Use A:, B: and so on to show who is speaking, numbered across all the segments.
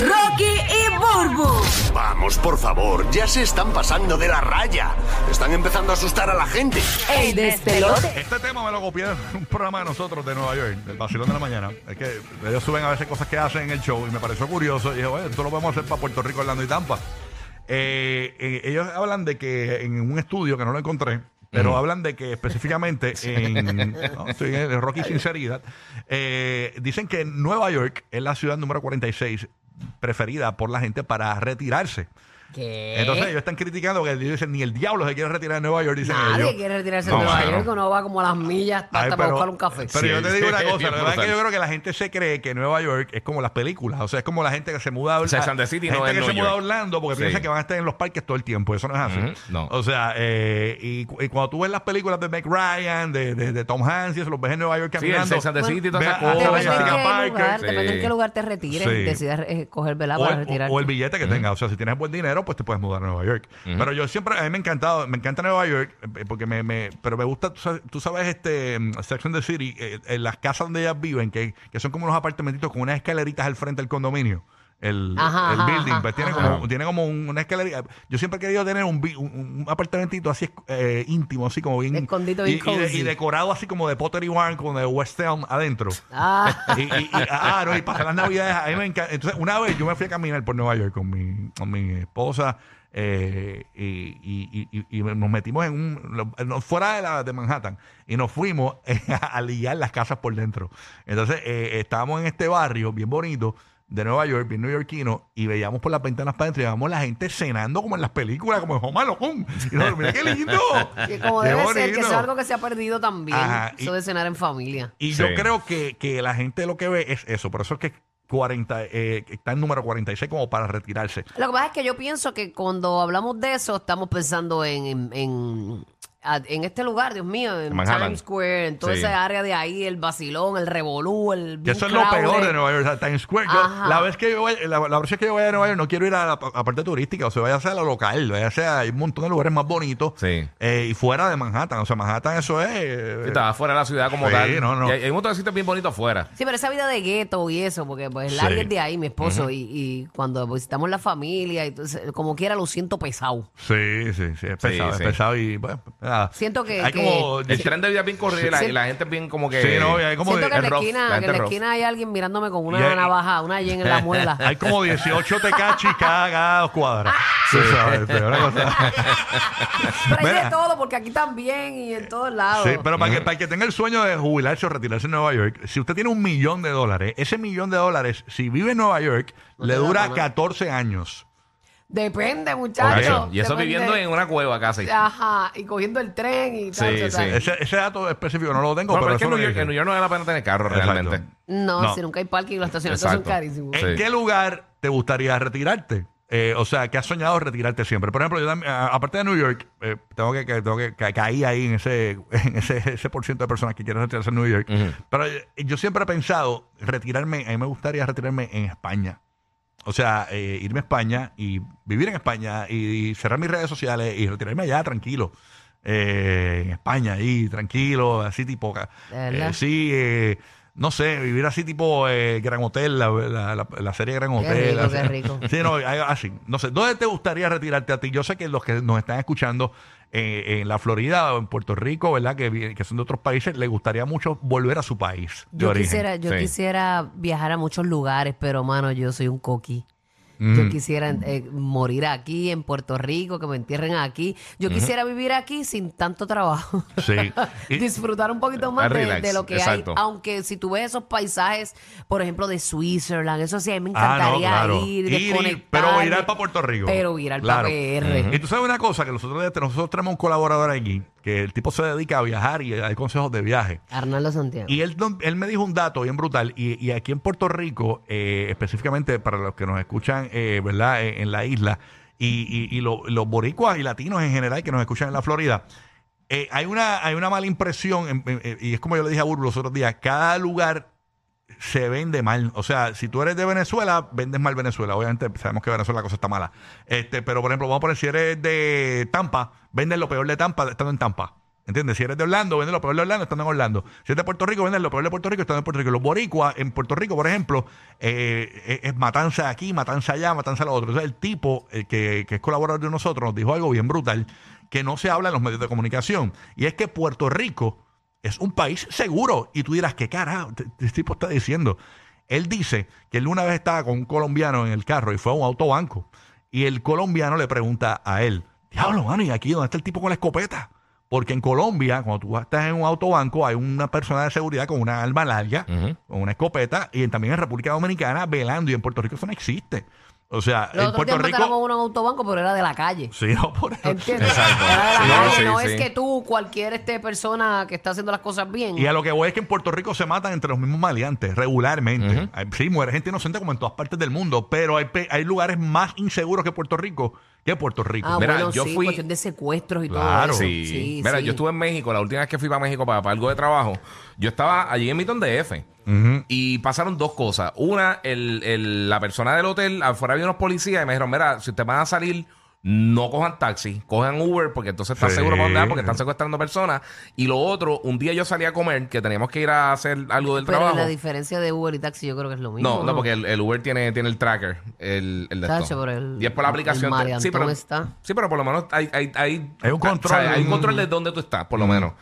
A: Rocky y Burbu.
B: Vamos, por favor, ya se están pasando de la raya. Están empezando a asustar a la gente.
A: El despelote.
C: Este tema me lo copié en un programa de nosotros de Nueva York, del Vacilón de la Mañana. Es que ellos suben a veces cosas que hacen en el show y me pareció curioso. Y dije, bueno, esto lo podemos hacer para Puerto Rico, Orlando y Tampa. Eh, eh, ellos hablan de que en un estudio que no lo encontré, pero hablan de que específicamente en, no, estoy en Rocky Sinceridad, eh, dicen que Nueva York es la ciudad número 46 preferida por la gente para retirarse.
A: ¿Qué?
C: Entonces ellos están criticando que ellos dicen ni el diablo se quiere retirar de Nueva York. Dicen
A: Nadie
C: ellos.
A: quiere retirarse
C: No,
A: de Nueva. York, uno va como a las millas hasta
C: Ay,
A: para buscar un café.
C: Pero yo te
D: Sí,
C: digo una
D: sí,
C: cosa, la verdad es que yo creo que la gente se cree que Nueva York es como las películas, o sea, es como la gente que se muda a
D: the City no
C: gente
D: es
C: que se
D: Nueva
C: muda a. Orlando porque
D: Sí.
C: piensa que van a estar en los parques todo el tiempo, eso no es así.
D: No.
C: O sea, eh, y, y cuando tú ves las películas de Meg Ryan, de, de, de Tom Hanks, y eso, los ves en Nueva York
D: Sí, el
C: caminando.
D: And the City y todas esas cosas.
C: o
A: Depende en qué lugar,
D: Sí.
A: te retires,
C: Sí.
A: decidas eh, coger vela
C: O
A: para
C: el,
A: retirar.
C: o- o el billete que tengas. O sea, si tienes buen dinero, pues te puedes mudar a Nueva York. Pero yo siempre, a mí me ha encantado, me encanta Nueva York, eh, porque me, me- pero me gusta, tú sabes, tú sabes, este, mm, and the City, eh, en las casas donde ellas viven, que, que son como unos apartamentitos con unas escaleritas al frente del condominio. El,
A: Ajá,
C: el
A: ajá,
C: building,
A: ajá,
C: pues tiene como, tiene como un- una escalerita. Yo siempre he querido tener un, un, un apartamentito así eh, íntimo, así como bien.
A: Escondido,
C: y,
A: bien
C: y de-
A: cozy.
C: y decorado así como de Pottery Barn, como de West Elm adentro.
A: Ah,
C: y, y- y- ah, no, y pasar las navidades, a mí me encanta. Entonces, una vez yo me fui a caminar por Nueva York con mi, con mi esposa eh, y, y- y- y nos metimos en un, lo- fuera de, la, de Manhattan y nos fuimos eh, a ligar las casas por dentro. Entonces, eh, estábamos en este barrio bien bonito de Nueva York, bien neoyorquino, y veíamos por las ventanas para adentro y veíamos la gente cenando como en las películas, como en Home Alone. Y nosotros, mira qué lindo.
A: y como
C: Qué
A: debe ser, que eso es algo que se ha perdido también.
C: Ajá, y-
A: eso de cenar en familia.
C: Y
D: Sí.
C: yo creo que, que la gente lo que ve es eso. Por eso es que 40, eh, está en número 46 como para retirarse.
A: Lo que pasa es que yo pienso que cuando hablamos de eso, estamos pensando en, en, en, a- en este lugar, Dios mío, en
D: Manhattan.
A: Times Square, en toda
D: Sí.
A: esa área de ahí, el vacilón, el revolú, el.
C: Que eso es lo peor de Nueva York, o sea, Times Square. Yo,
A: Ajá.
C: la vez que yo vaya, la, la vez que yo vaya a Nueva York no quiero ir a la, a la parte turística, o sea, vaya a la local, vaya a ser hay un montón de lugares más bonitos
D: Sí.
C: eh, y fuera de Manhattan. O sea, Manhattan eso es... eh,
D: Sí, estaba fuera de la ciudad como
C: Sí,
D: tal.
C: no, no.
D: Y hay, hay un montón de sitios bien bonitos afuera.
A: Sí, pero esa vida de gueto y eso, porque pues
C: Sí.
A: Larry es de ahí, mi esposo, y, y cuando visitamos la familia, entonces, como quiera lo siento pesado.
C: Sí, sí, sí, es pesado,
D: sí.
C: es pesado y bueno, nada.
A: Siento que-
C: Hay
A: que-
C: como...
D: El tren de vida es bien corrido y la,
A: Sí.
D: gente es bien como que...
C: Sí, no, y hay como...
A: Siento que en la
D: rough,
A: esquina,
D: la
A: que en la esquina hay alguien mirándome con una
C: hay-
A: navaja, una yen en la muela.
C: Hay como 18 tecachis cada, cada dos cuadras. Tú sabes, pero una cosa-
A: Pero hay de todo, porque aquí también y en todos lados.
C: Sí, pero para que, para que tenga el sueño de jubilarse o retirarse en Nueva York, si usted tiene un millón de dólares, ese millón de dólares, si vive en Nueva York,
A: No
C: le dura
A: para nada.
C: 14 años.
A: Depende, muchachos.
D: Y eso
A: Depende.
D: viviendo en una cueva casi.
A: Ajá, y cogiendo el tren y tal.
D: Sí, sí.
C: Ese, ese dato específico no lo tengo, pero,
D: pero es que
C: eso
D: en New, York,
C: dicen.
D: en New York no vale la pena tener carro
C: Exacto.
D: realmente.
A: No,
C: No.
A: si nunca hay parking, los estacionamientos son
D: Exacto.
A: carísimos.
C: ¿En
D: Sí.
C: qué lugar te gustaría retirarte? Eh, o sea, que has soñado retirarte siempre. Por ejemplo, yo también, a- aparte de New York, eh, tengo que, que- tengo que, que caí ahí en ese, en ese, ese por ciento de personas que quieren retirarse en New York. Pero eh, yo siempre he pensado retirarme, a mí me gustaría retirarme en España. O sea, eh, irme a España y vivir en España y, cerrar mis redes sociales y retirarme allá tranquilo. Eh, en España, ahí, tranquilo, así tipo. eh, sí, eh, no sé, vivir así tipo eh, Gran Hotel, la, la, la- la serie Gran
A: Qué
C: Hotel.
A: rico,
C: así.
A: qué rico.
C: Sí, no, así. No sé, ¿dónde te gustaría retirarte a ti? Yo sé que los que nos están escuchando eh, en la Florida o en Puerto Rico, ¿verdad? Que, que son de otros países, les gustaría mucho volver a su país de
A: Yo
C: origen.
A: quisiera, yo
D: Sí.
A: quisiera viajar a muchos lugares, pero mano, yo soy un coqui.
C: Mm.
A: Yo quisiera eh, morir aquí en Puerto Rico, que me entierren aquí. Yo quisiera vivir aquí sin tanto trabajo.
C: Sí.
A: Disfrutar un poquito más de,
D: Relax,
A: de lo que
D: exacto.
A: hay. Aunque si tú ves esos paisajes, por ejemplo, de Switzerland, eso sí, a mí me
C: Ah, no,
A: encantaría
C: claro.
A: ir,
C: Ir pero virar para Puerto Rico.
A: Pero virar
C: Claro.
A: para PR.
C: Y tú sabes una cosa, que nosotros, nosotros tenemos un colaborador aquí que el tipo se dedica a viajar y dar consejos de viaje.
A: Arnaldo Santiago.
C: Y él, él me dijo un dato bien brutal. Y, y aquí en Puerto Rico, eh, específicamente para los que nos escuchan, eh, ¿verdad? En, en la isla, y, y- y lo- los boricuas y latinos en general que nos escuchan en la Florida, eh, hay, una, hay una mala impresión, y es como yo le dije a Burbu los otros días, cada lugar se vende mal. O sea, si tú eres de Venezuela, vendes mal Venezuela. Obviamente sabemos que Venezuela la cosa está mala. Este, pero por ejemplo, vamos a poner, si eres de Tampa, vendes lo peor de Tampa estando en Tampa. ¿Entiendes? Si eres de Orlando, vendes lo peor de Orlando estando en Orlando. Si eres de Puerto Rico, vendes lo peor de Puerto Rico estando en Puerto Rico. Los boricuas en Puerto Rico, por ejemplo, eh, es, es matanza aquí, matanza allá, matanza a lo otro. Entonces, el tipo el que, que es colaborador de nosotros nos dijo algo bien brutal que no se habla en los medios de comunicación. Y es que Puerto Rico es un país seguro. Y tú dirás, ¿qué carajo te- este tipo está diciendo? Él dice que él una vez estaba con un colombiano en el carro y fue a un autobanco. Y el colombiano le pregunta a él, diablo, mano, ¿y aquí dónde está el tipo con la escopeta? Porque en Colombia, cuando tú estás en un autobanco, hay una persona de seguridad con una arma larga, con una escopeta, y también en República Dominicana velando, y en Puerto Rico eso no existe. O sea,
A: Los
C: en
A: otros
C: Puerto Rico...
A: uno en un autobanco, pero era de la calle.
C: Sí, no, por eso.
A: ¿Entiendes?
D: Exacto.
A: Era de la
D: Sí,
A: calle,
D: sí,
A: no
D: sí.
A: es que tú, cualquier este persona que está haciendo las cosas bien.
C: Y a lo que voy es que en Puerto Rico se matan entre los mismos maleantes regularmente. Hay- Sí, muere gente inocente como en todas partes del mundo, pero hay, pe- hay lugares más inseguros que Puerto Rico que Puerto Rico.
A: ah,
D: Mira,
A: bueno,
D: yo
A: sí,
D: fui-
A: cuestión de secuestros y
C: Claro.
A: todo eso.
D: Sí.
A: Sí,
D: Mira,
A: sí.
D: yo estuve en México, la última vez que fui para México para, para algo de trabajo, yo estaba allí en Milton DF. Y pasaron dos cosas. Una, el, el- la persona del hotel, afuera había unos policías y me dijeron, mira, si ustedes van a salir, no cojan taxi, cojan Uber, porque entonces están
C: Sí.
D: seguros para dónde van, porque están secuestrando personas. Y lo otro, un día yo salí a comer, que teníamos que ir a hacer algo del
A: Pero
D: trabajo.
A: la diferencia de Uber y taxi yo creo que es lo mismo.
D: No, no, porque el, el Uber tiene, tiene el tracker, el, el de
A: Tacho,
D: esto.
A: pero el-
D: y es por la aplicación. te- sí, pero,
A: está.
D: sí, pero por lo menos hay, hay, hay,
C: Hay un control.
D: o sea, hay un
C: Mm.
D: control de dónde tú estás, por lo menos.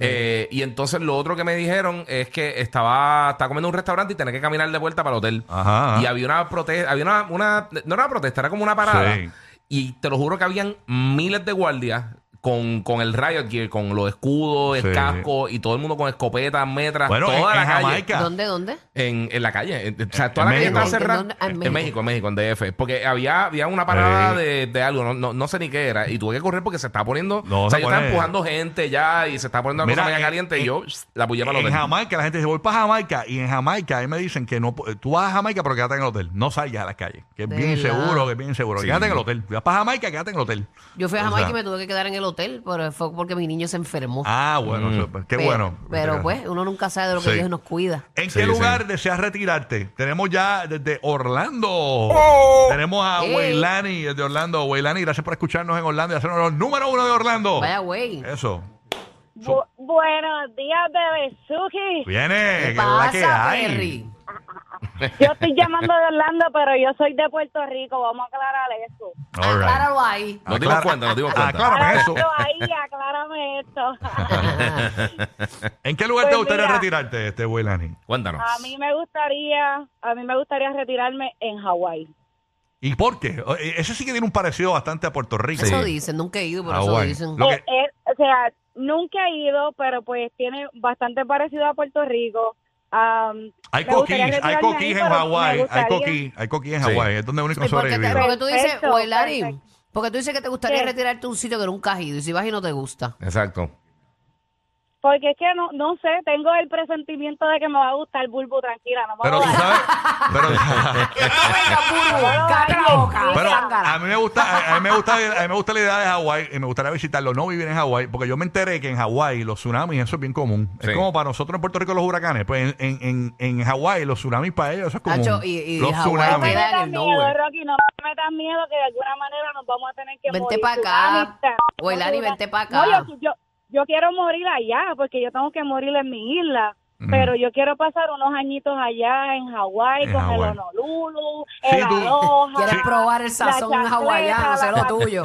D: Eh, y entonces lo otro que me dijeron es que estaba, estaba comiendo en un restaurante y tenía que caminar de vuelta para el hotel.
C: Ajá, ajá.
D: Y había una protesta, había una, una, no era una protesta, era como una parada.
C: Sí.
D: Y te lo juro que habían miles de guardias con, con el riot gear, con los escudos,
C: Sí.
D: el casco y todo el mundo con escopetas, metras,
C: Bueno,
D: toda
C: en-
D: la
C: en
D: calle.
C: Jamaica.
A: ¿Dónde, dónde?
D: En, en la calle. En- O sea, toda
C: En
D: la calle
C: México.
D: estaba
A: ¿En
D: cerrada.
A: dónde? Ah, en
D: en
A: México.
D: México, en México, en DF. Porque había, había una parada
C: Sí.
D: de, de algo, no, no, no sé ni qué era. Y tuve que correr porque se estaba poniendo.
C: No,
D: o sea,
C: se
D: yo estaba
C: pone-
D: empujando gente ya y se estaba poniendo la
C: Mira,
D: cosa media
C: en-
D: caliente y
C: en-
D: yo la apoyé para el
C: En
D: hotel.
C: Jamaica, la gente dice, voy para Jamaica. Y en Jamaica, ahí me dicen que no, pu- tú vas a Jamaica, pero quédate en el hotel. No salgas a la calle. Que es
A: De
C: bien
A: verdad.
C: seguro, que es bien seguro.
D: Sí.
C: Quédate en el hotel. Vas para Jamaica, quédate en el hotel.
A: Yo fui a
C: O
A: Jamaica
C: sea,
A: y me tuve que quedar en el hotel, pero fue porque mi niño se enfermó.
C: Ah, bueno, eso, pues, qué
A: Pero-
C: bueno.
A: Pero pues, uno nunca sabe de lo que
C: Sí.
A: Dios nos cuida.
C: ¿En
D: Sí,
C: qué
D: sí.
C: lugar deseas retirarte? Tenemos ya desde Orlando. Tenemos a
A: Ey.
C: Weilani desde Orlando. Weilani, gracias por escucharnos en Orlando y hacernos los número uno de Orlando.
A: Vaya güey.
C: Eso.
E: Bu- buenos días, Bebesuki.
C: Viene,
A: ¿Qué
C: que es la que
A: pasa,
C: hay.
A: Perry?
E: Yo estoy llamando de Orlando, pero yo soy de Puerto Rico. Vamos a aclarar eso.
C: All right.
A: Acláralo ahí.
D: Nos dimos cuenta, nos dimos cuenta.
C: Aclárame eso.
E: Acláralo ahí, aclárame esto.
C: ¿En qué lugar te
E: Pues
C: gustaría
E: mira.
C: retirarte, este Weilani?
D: Cuéntanos.
E: a mí me gustaría, a mí me gustaría retirarme en Hawái.
C: ¿Y por qué? Eh, Ese sí que tiene un parecido bastante a Puerto Rico.
A: Eso dicen, nunca he ido, pero eso
C: Hawái.
A: dicen.
C: Lo que-
E: Eh, eh, o sea, nunca he ido, pero pues tiene bastante parecido a Puerto Rico. Am,
C: Hay coquís, hay coquís en Hawái, hay coquís, hay coquís en
D: Sí.
C: Hawái, es donde único
A: ¿Y por qué te-
C: sobrevive.
A: porque tú dices,
E: Perfecto,
A: Weilani,
E: perfecto.
A: porque tú dices que te gustaría
E: ¿Qué?
A: retirarte a un sitio que nunca has ido y si vas y no te gusta.
D: Exacto.
E: Porque es que no, no sé, tengo el presentimiento de que me va a gustar Bulbo, tranquila, no me
C: Pero
E: voy
C: tú
E: a
C: sabes, pero,
A: Cállate la boca,
C: pero a mí me gusta, a, mí me gusta, a mí me gusta la idea de Hawái y me gustaría visitarlo, no vivir en Hawái, porque yo me enteré que en Hawái los tsunamis eso es bien común. Es como para nosotros en Puerto Rico los huracanes, pues en, en, en, en Hawái los tsunamis para ellos eso es común.
A: Tacho, y- y
C: los
A: Hawái
E: No me
C: tsunamis.
E: metas miedo. Rocky, no me metas miedo que de alguna manera nos vamos a tener que
A: Vente
E: morir.
A: pa'
E: Tú
A: acá.
E: No, tú-
A: vente pa'
E: No,
A: acá.
E: yo, yo, yo quiero morir allá porque yo tengo que morir en mi isla. Pero yo quiero pasar unos añitos allá en Hawái con
C: Hawái.
E: el Honolulu,
C: Sí,
E: el
C: tú-
E: aloha.
A: Quieres probar el
E: la
A: sazón hawaiano, sé lo tuyo.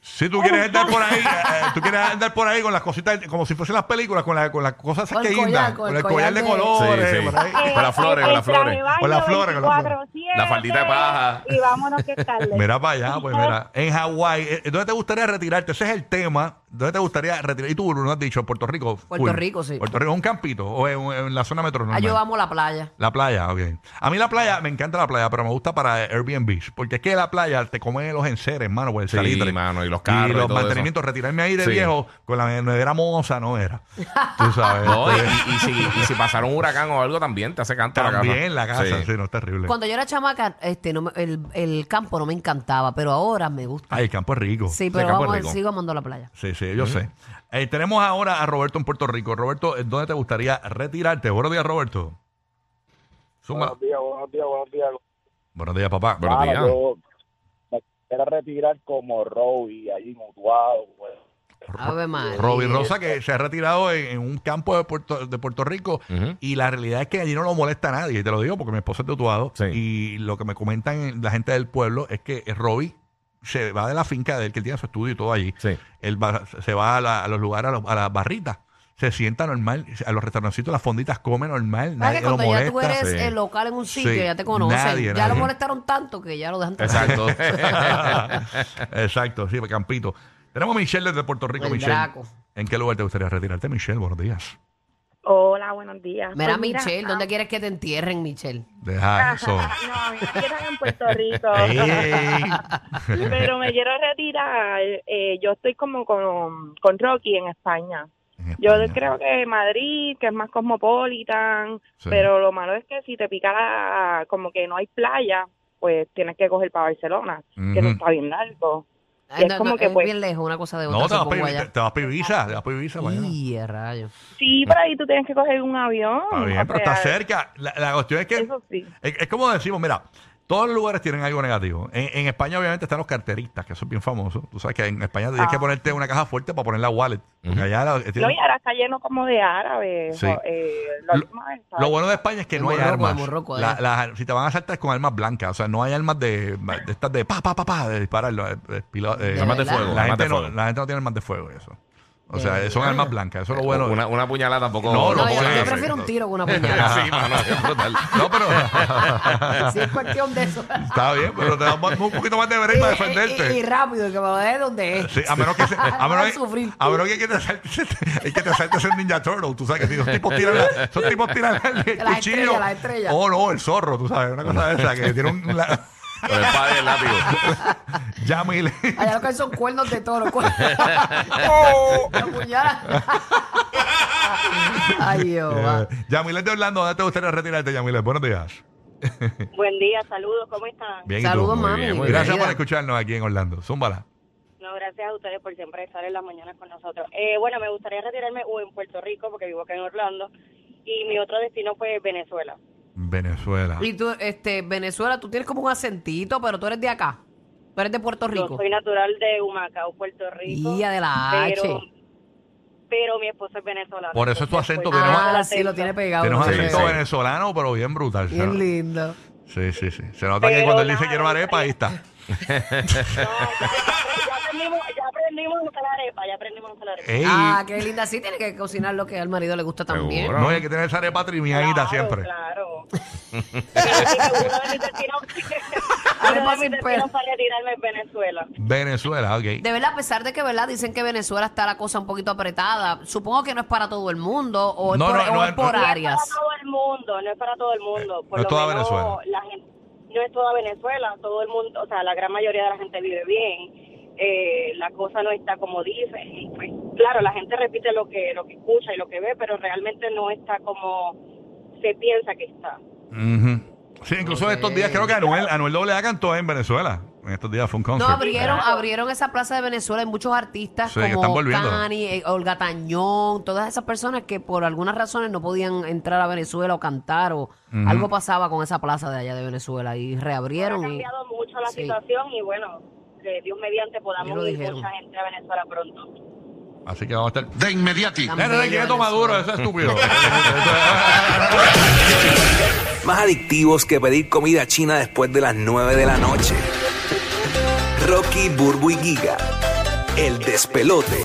C: Si tú quieres andar por ahí, eh, tú quieres andar por ahí con las cositas, como si fuesen las películas, con, la, con las cosas esas que guindan,
A: con
C: con
A: el
C: collar de colores.
D: Sí, sí.
C: por ahí.
D: Con las flores, con las flores.
C: Con las flores, con las flores.
E: 24/7,
D: La faldita de paja.
E: Y vámonos que tarde.
C: Mira para allá, pues mira. En Hawái, eh, ¿dónde te gustaría retirarte? Ese es el tema ¿dónde te gustaría retirar? Y tú, Bruno, has dicho Puerto Rico.
A: Puerto
C: full.
A: Rico, sí.
C: Puerto Rico, un campito o en, en la zona metro
A: Ah, yo amo la playa.
C: La playa, ok. A mí la playa, me encanta la playa, pero me gusta para Airbnb. Porque es que la playa te come los enseres, mano, por el
D: Sí,
C: salitre.
D: mano, y los carros y
C: los
D: todo
C: mantenimientos. Retirarme ahí de
D: Sí.
C: viejo con la nevera moza no era. Tú sabes.
D: No, y,
C: Este,
D: y- y si, y si pasara un huracán o algo también, te hace canto la casa.
C: También la casa, sí,
D: Sí.
C: no es terrible.
A: Cuando yo era chamaca, este, no me- el, el campo no me encantaba, pero ahora me gusta.
C: Ay, el campo es rico.
A: Sí, pero vamos,
D: rico.
A: sigo amando la playa.
C: Sí, sí, yo sé. Eh, tenemos ahora a Roberto en Puerto Rico. Roberto, ¿en ¿dónde te gustaría retirarte? Buenos días, Roberto.
F: Buenos días, buenos días, buenos días.
C: Buenos días, papá.
D: Buenos días.
F: yo me quisiera retirar como Robbie, allí mutuado. Pues.
A: Ave María.
C: Robin Rosa, que se ha retirado en, en un campo de Puerto, de Puerto Rico y la realidad es que allí no lo molesta a nadie. Y te lo digo porque mi esposa es de Utuado
D: Sí.
C: y lo que me comentan la gente del pueblo es que Robbie se va de la finca de él, que él tiene su estudio y todo allí.
D: Sí.
C: Él va- se va a, la- a los lugares, a, los- a las barritas. Se sienta normal, a los restaurancitos, las fonditas come normal,
A: ¿Sabes
C: nadie
A: que
C: lo
A: cuando ya
C: molesta.
A: tú eres
D: Sí.
A: el local en un sitio,
C: Sí.
A: ya te conocen.
C: Nadie,
A: ya
C: nadie.
A: lo molestaron tanto que ya lo dejan tranquilo.
D: Exacto.
C: Exacto, sí, Campito. Tenemos a Michelle desde Puerto Rico,
A: El
C: Michelle.
A: Draco.
C: ¿En qué lugar te gustaría retirarte, Michelle? Buenos días.
G: Hola, buenos días.
A: Mira,
G: Pues mira,
A: Michelle, ¿dónde
G: ah,
A: quieres que te entierren, Michelle?
C: Deja eso.
G: No, a mí me quedan en Puerto Rico.
C: Ey.
G: Pero me quiero retirar. eh, yo estoy como con, con Rocky en España.
C: En
G: Yo
C: España.
G: creo que Madrid, que es más cosmopolitan,
C: Sí.
G: pero lo malo es que si te pica la- como que no hay playa, pues tienes que coger para Barcelona, que
C: Ujú.
G: eso está bien largo.
A: Ay,
G: es
A: no,
G: como
A: no,
G: que,
A: es
G: pues-
A: bien lejos una cosa de otra.
C: No, te vas, para,
A: allá.
C: te, te vas para Ibiza, te vas para Ibiza mañana.
A: Y a rayo.
G: Sí, pero ahí tú tienes que coger un avión.
C: Está bien, pero está cerca. La, la cuestión es que
G: Eso sí.
C: es, es como decimos, mira, todos los lugares tienen algo negativo. En, en España, obviamente, están los carteristas, que es bien famoso. Tú sabes que en España tienes que
G: Ah.
C: ponerte una caja fuerte para poner la wallet. Porque allá la-
G: No, y ahora está lleno como de árabes.
C: Sí.
G: eh,
C: Lo- bueno de España es que no hay armas. La-
A: allá.
C: las- si te van a saltar es con armas blancas, o sea, no hay armas de, de estas de pa, pa, pa, pa, de dispararlo. eh, eh, eh,
A: ¿De
D: Armas de fuego.
C: la,
D: armas
C: gente
D: de
C: no, la gente no tiene armas de fuego y eso. O
A: ¿De
C: sea, son
A: verdad?
C: armas blancas, eso es lo bueno.
D: Una, una puñalada tampoco.
C: No,
A: No,
C: no,
A: yo, prefiero un tiro que una puñalada.
D: sí, mano, es brutal.
C: No, pero
A: si es cuestión de eso.
C: está bien, pero te damos un poquito más de break para
A: Y- y, y
C: defenderte.
A: rápido, que me lo deje donde es.
C: Sí, a menos que se, a menos que,
A: sufrir.
C: a menos que, que te salte, es que te saltes el Ninja Turtle, tú sabes que si esos tipos tiran, la- esos tipos tiran el
A: Las
C: cuchillo.
A: estrellas, las estrellas.
C: Oh, no, el zorro, tú sabes, una cosa de esa que tiene un la,
D: Con el padre y el látigo.
C: Yamile.
A: Allá lo que hay son cuernos de toro. cuer- ¡Oh! La puñalada. Ay, Dios. va.
C: Yamile de Orlando, ¿dónde te gustaría retirarte, Yamile? Buenos días.
E: Buen día, saludos, ¿cómo están?
C: Bien, ¿y tú?
A: Saludos,
D: Muy
A: mami.
D: bien, muy
C: Gracias
A: bienvenida.
C: por escucharnos aquí en Orlando. Zúmbala.
E: No, gracias a ustedes por siempre estar en las mañanas con nosotros. Eh, bueno, me gustaría retirarme o en Puerto Rico, porque vivo acá en Orlando, y mi otro destino fue Venezuela.
C: Venezuela.
A: Y tú, este, Venezuela, tú tienes como un acentito, pero tú eres de acá. Tú eres de Puerto
E: Yo
A: Rico.
E: soy natural de Humacao, Puerto Rico.
A: Día de la
E: pero,
A: H.
E: pero mi esposo es venezolano.
C: Por eso es tu acento,
E: pues,
C: tiene
A: Ah,
E: el
A: sí, lo tiene pegado.
C: Tienes un
D: Sí,
C: acento
D: sí.
C: venezolano, pero bien brutal.
A: Bien lindo.
C: Sí, sí, sí. Se nota que cuando él dice quiero arepa, ahí está.
E: No, ya, aprendimos, ya aprendimos a usar la arepa, ya aprendimos a usar la arepa.
C: Ey.
A: Ah, qué linda. Sí, tiene que cocinar lo que al marido le gusta también.
D: Seguro.
C: No, hay que tener esa arepa trimiadita
E: Claro,
C: siempre.
E: Claro.
A: Sin pelo.
E: para retirarme en Venezuela.
C: Venezuela, ok.
A: De verdad, a pesar de que, ¿verdad? Dicen que Venezuela está la cosa un poquito apretada. Supongo que no es para todo el mundo o es
C: No,
A: por,
C: no,
A: o
C: no,
A: es
C: no.
A: por
E: No es
A: áreas.
E: para todo el mundo, no es para todo el mundo. Por
C: no es
E: lo
C: toda
E: menos
C: Venezuela.
E: La gente, no es toda Venezuela, todo el mundo, o sea, la gran mayoría de la gente vive bien. Eh, la cosa no está como dice. Y pues, claro, la gente repite lo que lo que escucha y lo que ve, pero realmente no está como se piensa que está.
C: Ujú. Sí, incluso en estos días creo que Anuel, Anuel AA cantó en Venezuela. En estos días fue un
A: No,
C: concert.
A: abrieron, abrieron esa plaza de Venezuela. Hay muchos artistas
C: Sí, que están
A: como
C: volviendo.
A: Cani, eh, Olga Tañón, todas esas personas que por algunas razones no podían entrar a Venezuela o cantar o algo pasaba con esa plaza de allá de Venezuela y
E: Ha
A: reabrieron. y-
E: cambiado mucho la
A: Sí.
E: situación y bueno, que Dios mediante podamos ir
A: dijeron.
E: mucha gente a Venezuela pronto.
C: Así que vamos a estar.
B: De inmediati.
A: Tan
C: Nene,
A: bello
C: quieto Maduro, eso es estúpido.
H: Más adictivos que pedir comida china después de las 9 de la noche. Rocky, Burbu y Giga. El despelote.